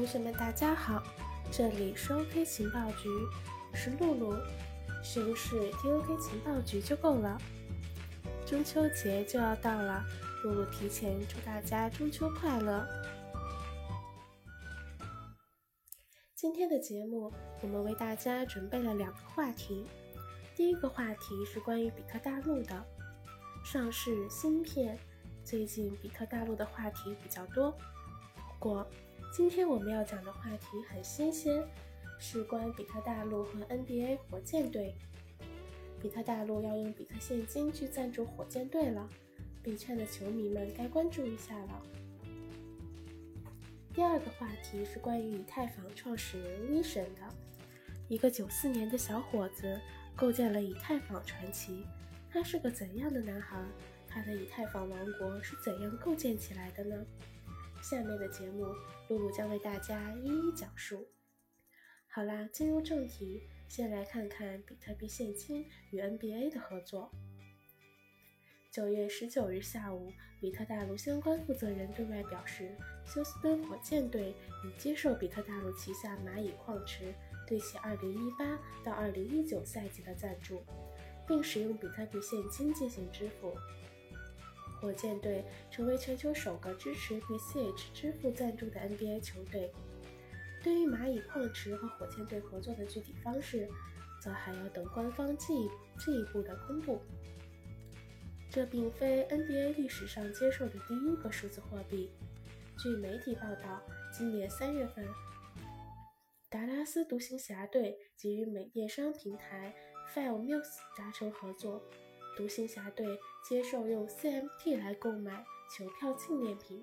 同学们，大家好，这里是 OK 情报局，我是露露。是不是听 OK 情报局就够了。中秋节就要到了，露露提前祝大家中秋快乐。今天的节目，我们为大家准备了两个话题。第一个话题是关于比特大陆的上市芯片。最近比特大陆的话题比较多，不过今天我们要讲的话题很新鲜，事关比特大陆和 NBA 火箭队。比特大陆要用比特现金去赞助火箭队了，币圈的球迷们该关注一下了。第二个话题是关于以太坊创始人 V 神的，一个九四年的小伙子构建了以太坊传奇，他是个怎样的男孩？他的以太坊王国是怎样构建起来的呢？下面的节目，露露将为大家一一讲述。好啦，进入正题，先来看看比特币现金与 NBA 的合作。九月十九日下午，比特大陆相关负责人对外表示，休斯敦火箭队已接受比特大陆旗下蚂蚁矿池对其二零一八到二零一九赛季的赞助，并使用比特币现金进行支付。火箭队成为全球首个支持 BCH 支付赞助的 NBA 球队。对于蚂蚁矿池和火箭队合作的具体方式，则还要等官方进进一步的公布。这并非 NBA 历史上接受的第一个数字货币。据媒体报道，今年三月份，达拉斯独行侠队即与美电商平台 FileMuse 达成合作。独行侠队接受用 CMT 来购买球票纪念品。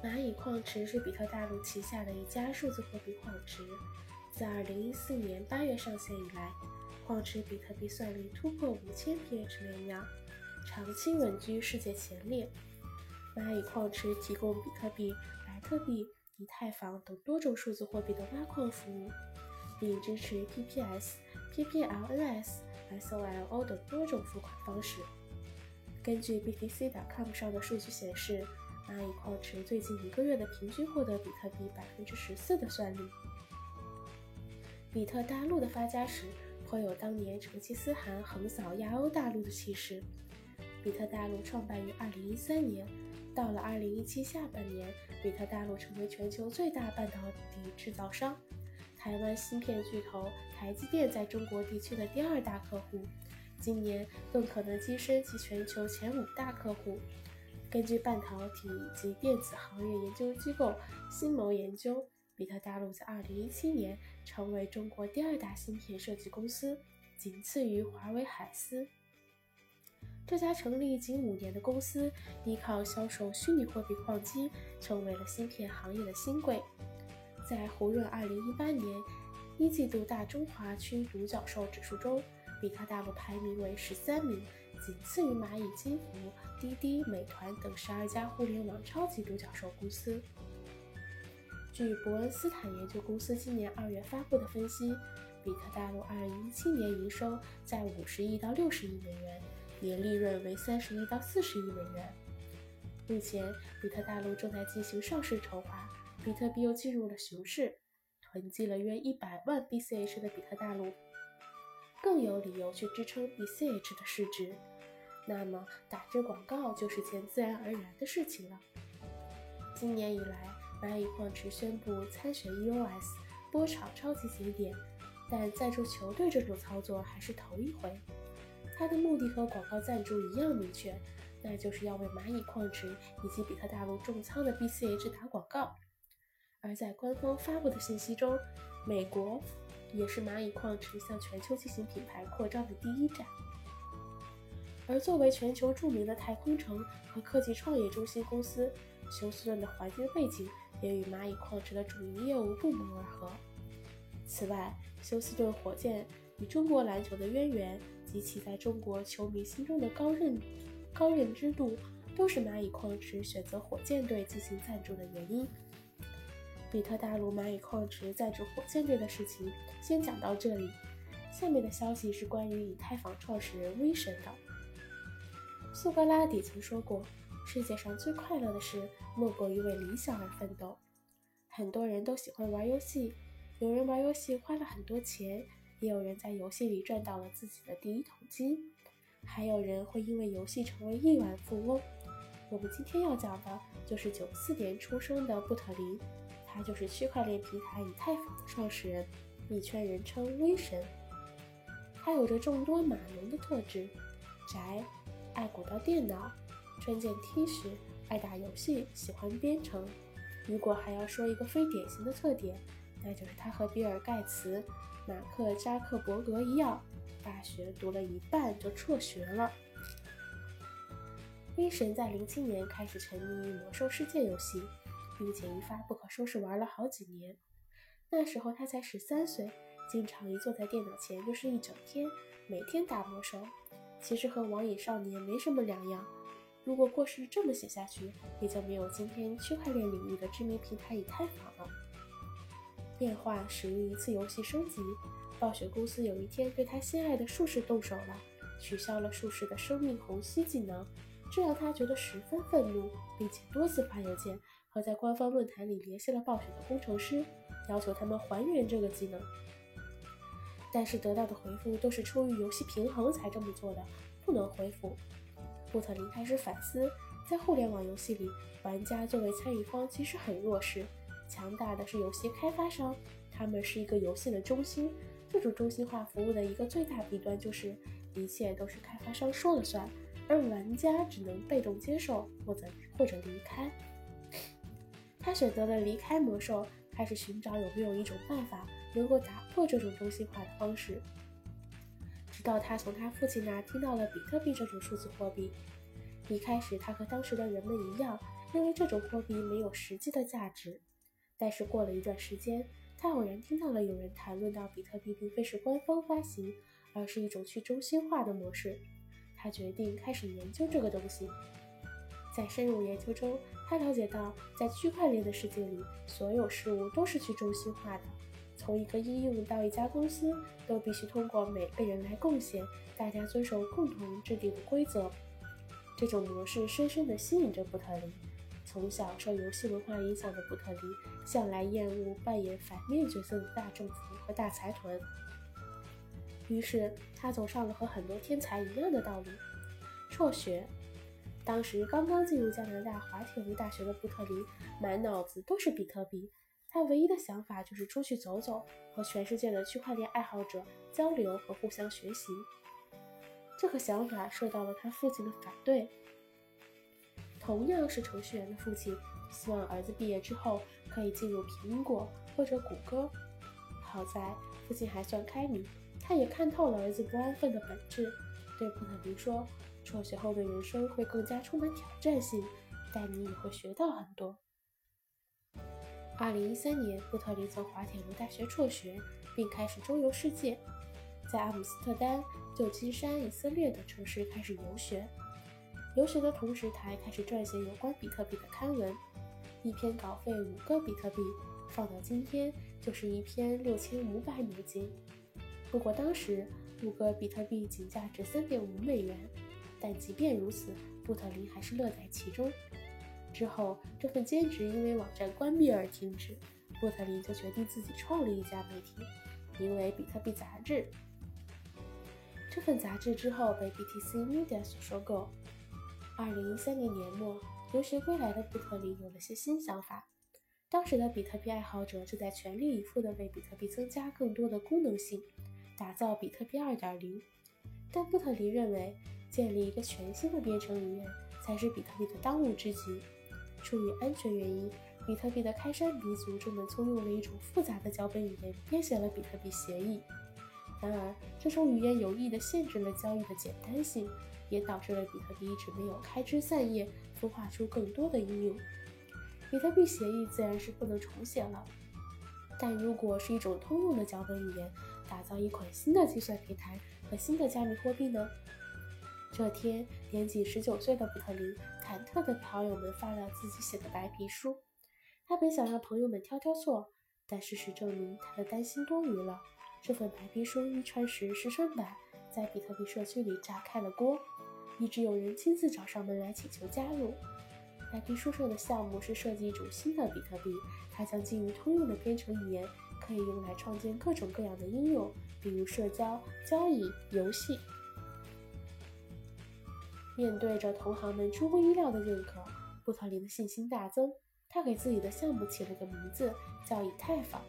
蚂蚁矿池是比特大陆旗下的一家数字货币矿池，自2014年8月上线以来，矿池比特币算力突破5000 PH 每秒，长期稳居世界前列。蚂蚁矿池提供比特币、莱特币、以太坊等多种数字货币的挖矿服务，并支持 PPS、PPLNs。SOLO 等多种付款方式。根据 BTC.com 上的数据显示，蚂蚁矿池最近一个月的平均获得比特币百分之十四的算力。比特大陆的发家史颇有当年成吉思汗横扫亚欧大陆的气势。比特大陆创办于二零一三年，到了二零一七下半年，比特大陆成为全球最大半导体制造商。台湾芯片巨头台积电在中国地区的第二大客户，今年更可能跻身其全球前五大客户。根据半导体及电子行业研究机构新谋研究，比特大陆在2017年成为中国第二大芯片设计公司，仅次于华为海思。这家成立仅五年的公司，依靠销售虚拟货币矿机，成为了芯片行业的新贵。在胡润2018年一季度大中华区独角兽指数中，比特大陆排名为十三名，仅次于蚂蚁金服、滴滴、美团等十二家互联网超级独角兽公司。据伯恩斯坦研究公司今年二月发布的分析，比特大陆2017年营收在五十亿到六十亿美元，年利润为三十亿到四十亿美元。目前，比特大陆正在进行上市筹划。比特币又进入了熊市，囤积了约一百万 BCH 的比特大陆，更有理由去支撑 BCH 的市值。那么，打这广告就是件自然而然的事情了。今年以来，蚂蚁矿池宣布参选 EOS 波场超级节点，但赞助球队这种操作还是头一回。它的目的和广告赞助一样明确，那就是要为蚂蚁矿池以及比特大陆重仓的 BCH 打广告。而在官方发布的信息中，美国也是蚂蚁矿池向全球进行品牌扩张的第一站。而作为全球著名的太空城和科技创业中心公司，休斯顿的环境背景也与蚂蚁矿池的主营业务不谋而合。此外，休斯顿火箭与中国篮球的渊源及其在中国球迷心中的高认高认知度，都是蚂蚁矿池选择火箭队进行赞助的原因。比特大陆蚂蚁矿池赞助火箭队的事情先讲到这里。下面的消息是关于以太坊创始人威神的。苏格拉底曾说过：“世界上最快乐的事，莫过于为理想而奋斗。”很多人都喜欢玩游戏，有人玩游戏花了很多钱，也有人在游戏里赚到了自己的第一桶金，还有人会因为游戏成为亿万富翁。我们今天要讲的就是九四年出生的布特林，他就是区块链平台以太坊的创始人，币圈人称“威神”。他有着众多码农的特质，宅，爱鼓捣电脑，穿件 T 恤，爱打游戏，喜欢编程。如果还要说一个非典型的特点，那就是他和比尔·盖茨、马克·扎克伯格一样，大学读了一半就辍学了。威神在零七年开始沉迷于魔兽世界游戏，并且一发不可收拾玩了好几年。那时候他才十三岁，经常一坐在电脑前就是一整天，每天打魔兽，其实和网瘾少年没什么两样。如果故事这么写下去，也就没有今天区块链领域的知名平台以太坊了。变化始于一次游戏升级，暴雪公司有一天对他心爱的术士动手了，取消了术士的生命虹吸技能，这让他觉得十分愤怒，并且多次发邮件和在官方论坛里联系了暴雪的工程师，要求他们还原这个技能。但是得到的回复都是出于游戏平衡才这么做的，不能恢复。布特林开始反思，在互联网游戏里，玩家作为参与方其实很弱势，强大的是游戏开发商，他们是一个游戏的中心。这种中心化服务的一个最大弊端就是，一切都是开发商说了算，而玩家只能被动接受或者或者离开。他选择了离开魔兽，开始寻找有没有一种办法能够打破这种中心化的方式。直到他从他父亲那听到了比特币这种数字货币，一开始他和当时的人们一样，认为这种货币没有实际的价值。但是过了一段时间，他偶然听到了有人谈论到比特币并非是官方发行，而是一种去中心化的模式。他决定开始研究这个东西。在深入研究中，他了解到，在区块链的世界里，所有事物都是去中心化的。从一个应用到一家公司，都必须通过每个人来贡献，大家遵守共同制定的规则。这种模式深深地吸引着布特林。从小受游戏文化影响的布特林，向来厌恶扮演反面角色的大政府和大财团。于是，他走上了和很多天才一样的道路——辍学。当时刚刚进入加拿大滑铁卢大学的布特林，满脑子都是比特币。他唯一的想法就是出去走走，和全世界的区块链爱好者交流和互相学习。这个想法受到了他父亲的反对。同样是程序员的父亲，希望儿子毕业之后可以进入苹果或者谷歌。好在父亲还算开明，他也看透了儿子不安分的本质，对布特林说：“辍学后的人生会更加充满挑战性，但你也会学到很多。”二零一三年，布特林从滑铁卢大学辍学，并开始周游世界，在阿姆斯特丹、旧金山、以色列等城市开始游学。游学的同时，他还开始撰写有关比特币的刊文，一篇稿费五个比特币，放到今天就是一篇六千五百美金。不过当时五个比特币仅价值三点五美元，但即便如此，布特林还是乐在其中。之后，这份兼职因为网站关闭而停止，布特林就决定自己创立一家媒体，名为《比特币杂志》。这份杂志之后被 BTC Media 所收购。二零一三年年末，留学归来的布特林有了些新想法。当时的比特币爱好者正在全力以赴地为比特币增加更多的功能性，打造比特币二点零。但布特林认为，建立一个全新的编程语言才是比特币的当务之急。出于安全原因，比特币的开山鼻祖专门聪用了一种复杂的脚本语言编写了比特币协议。然而，这种语言有意地限制了交易的简单性，也导致了比特币一直没有开枝散叶，孵化出更多的应用。比特币协议自然是不能重写了，但如果是一种通用的脚本语言，打造一款新的计算平台和新的加密货币呢？这天，年仅十九岁的布特林忐忑地给好友们发了自己写的白皮书。他本想让朋友们挑挑错，但事实证明他的担心多余了。这份白皮书一传十，十传百，在比特币社区里炸开了锅，一直有人亲自找上门来请求加入。白皮书上的项目是设计一种新的比特币，它将基于通用的编程语言，可以用来创建各种各样的应用，比如社交、交易、游戏。面对着同行们出乎意料的认可，布特林的信心大增。他给自己的项目起了个名字，叫以太坊。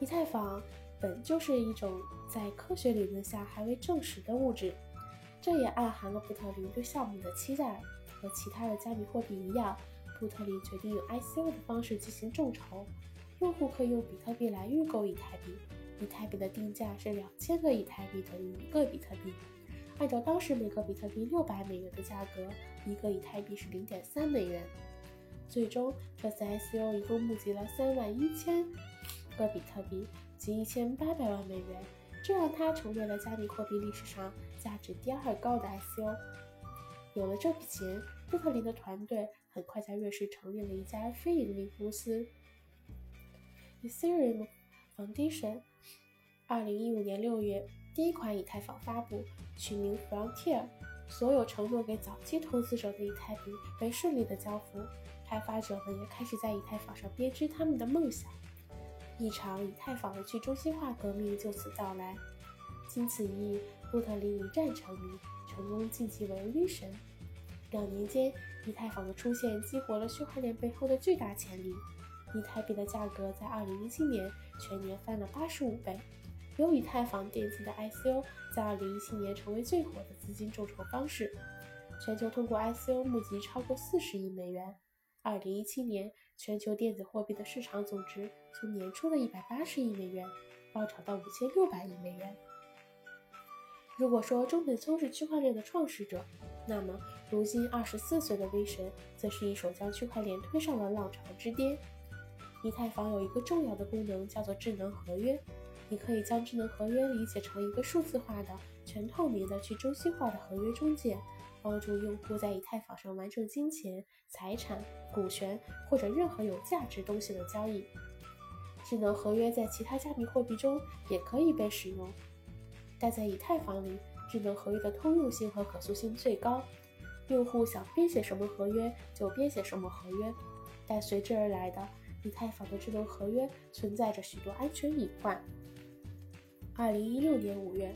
以太坊本就是一种在科学理论下还未证实的物质，这也暗含了布特林对项目的期待。和其他的加密货币一样，布特林决定用 ICO 的方式进行众筹，用户可以用比特币来预购以太币。以太币的定价是两千个以太币等于一个比特币。按照当时每个比特币六百美元的价格，一个以太币是零点三美元。最终，这次 ICO 一共募集了三万一千个比特币，及一千八百万美元，这让它成为了加密货币历史上价值第二高的 ICO。有了这笔钱，布特林的团队很快在瑞士成立了一家非盈利公司 ——Ethereum Foundation。二零一五年六月。第一款以太坊发布，取名 Frontier。所有承诺给早期投资者的以太币被顺利的交付，开发者们也开始在以太坊上编织他们的梦想。一场以太坊的去中心化革命就此到来。经此一役，布特林一战成名，成功晋级为 V 神。两年间，以太坊的出现激活了区块链背后的巨大潜力。以太币的价格在2017年全年翻了85倍。由以太坊奠基的 ICO 在2017年成为最火的资金众筹方式，全球通过 ICO 募集超过40亿美元。2017年，全球电子货币的市场总值从年初的180亿美元暴涨到5600亿美元。如果说中本聪是区块链的创始者，那么如今24岁的威神则是一手将区块链推上了浪潮之巅。以太坊有一个重要的功能，叫做智能合约。你可以将智能合约理解成一个数字化的、全透明的、去中心化的合约中介，帮助用户在以太坊上完成金钱、财产、股权或者任何有价值东西的交易。智能合约在其他加密货币中也可以被使用，但在以太坊里，智能合约的通用性和可塑性最高，用户想编写什么合约就编写什么合约。但随之而来的，以太坊的智能合约存在着许多安全隐患。二零一六年五月，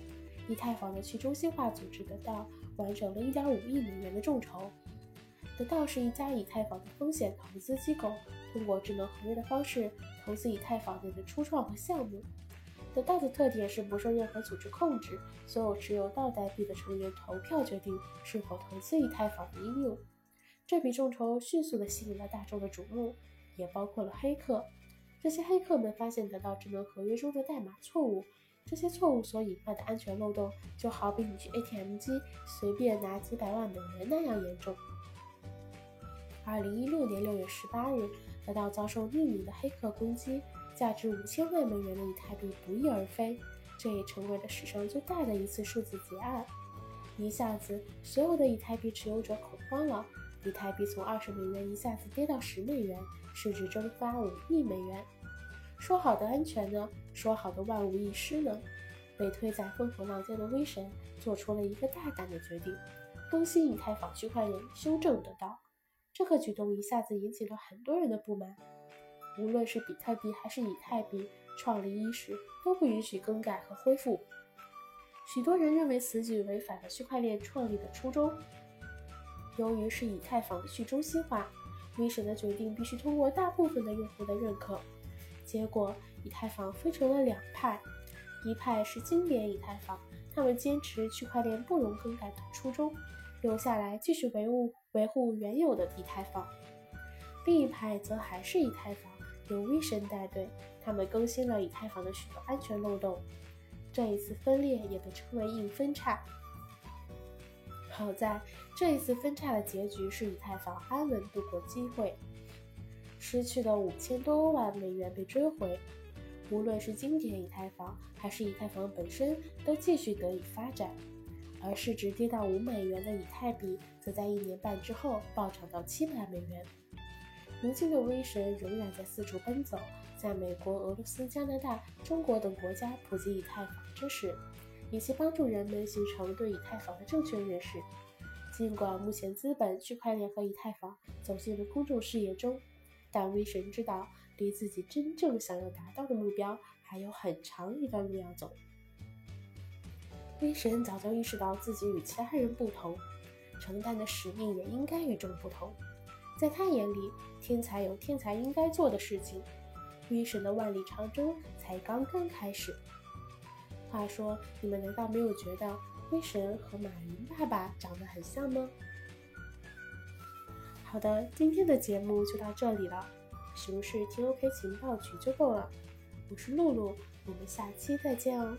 以太坊的去中心化组织得到完成了一点五亿美元的众筹。得到是一家以太坊的风险投资机构，通过智能合约的方式投资以太坊内的初创和项目。得到的特点是不受任何组织控制，所有持有道代币的成员投票决定是否投资以太坊的应用。这笔众筹迅速地吸引了大众的瞩目，也包括了黑客。这些黑客们发现得到智能合约中的代码错误。这些错误所引发的安全漏洞，就好比你去 ATM 机随便拿几百万美元那样严重。二零一六年六月十八日，得到遭受匿名的黑客攻击，价值五千万美元的以太币不翼而飞，这也成为了史上最大的一次数字劫案。一下子，所有的以太币持有者恐慌了，以太币从二十美元一下子跌到十美元，市值蒸发五亿美元。说好的安全呢？说好的万无一失呢？被推在风口浪尖的威神做出了一个大胆的决定，更新以太坊区块链，修正得到。这个举动一下子引起了很多人的不满。无论是比特币还是以太币，创立伊始都不允许更改和恢复。许多人认为此举违反了区块链创立的初衷。由于是以太坊去中心化，威神的决定必须通过大部分的用户的认可。结果，以太坊分成了两派，一派是经典以太坊，他们坚持区块链不容更改的初衷，留下来继续维护维护原有的以太坊；另一派则还是以太坊，由 V 神带队，他们更新了以太坊的许多安全漏洞。这一次分裂也被称为硬分叉。好在这一次分叉的结局是以太坊安稳度过机会。失去的五千多万美元被追回，无论是经典以太坊还是以太坊本身都继续得以发展，而市值跌到五美元的以太币则在一年半之后暴涨到七百美元。如今的威神仍然在四处奔走，在美国、俄罗斯、加拿大、中国等国家普及以太坊知识，以及帮助人们形成对以太坊的正确认识。尽管目前资本、区块链和以太坊走进了公众视野中，但威神知道，离自己真正想要达到的目标还有很长一段路要走。威神早就意识到自己与其他人不同，承担的使命也应该与众不同。在他眼里，天才有天才应该做的事情，威神的万里长征才刚刚开始。话说，你们难道没有觉得威神和马云爸爸长得很像吗？好的，今天的节目就到这里了，是不是听 OK 情报局就够了？我是露露，我们下期再见哦。